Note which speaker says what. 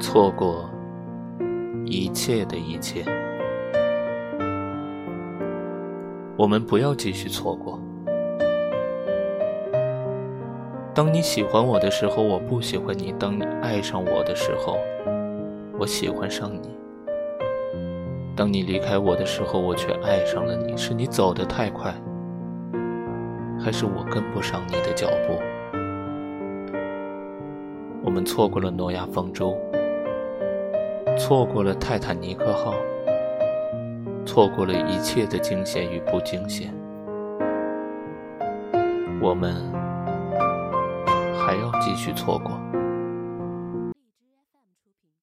Speaker 1: 错过一切的一切，我们不要继续错过。当你喜欢我的时候，我不喜欢你；当你爱上我的时候，我喜欢上你；当你离开我的时候，我却爱上了你。是你走得太快，还是我跟不上你的脚步？我们错过了诺亚方舟，错过了泰坦尼克号，错过了一切的惊险与不惊险。我们。还要继续错过。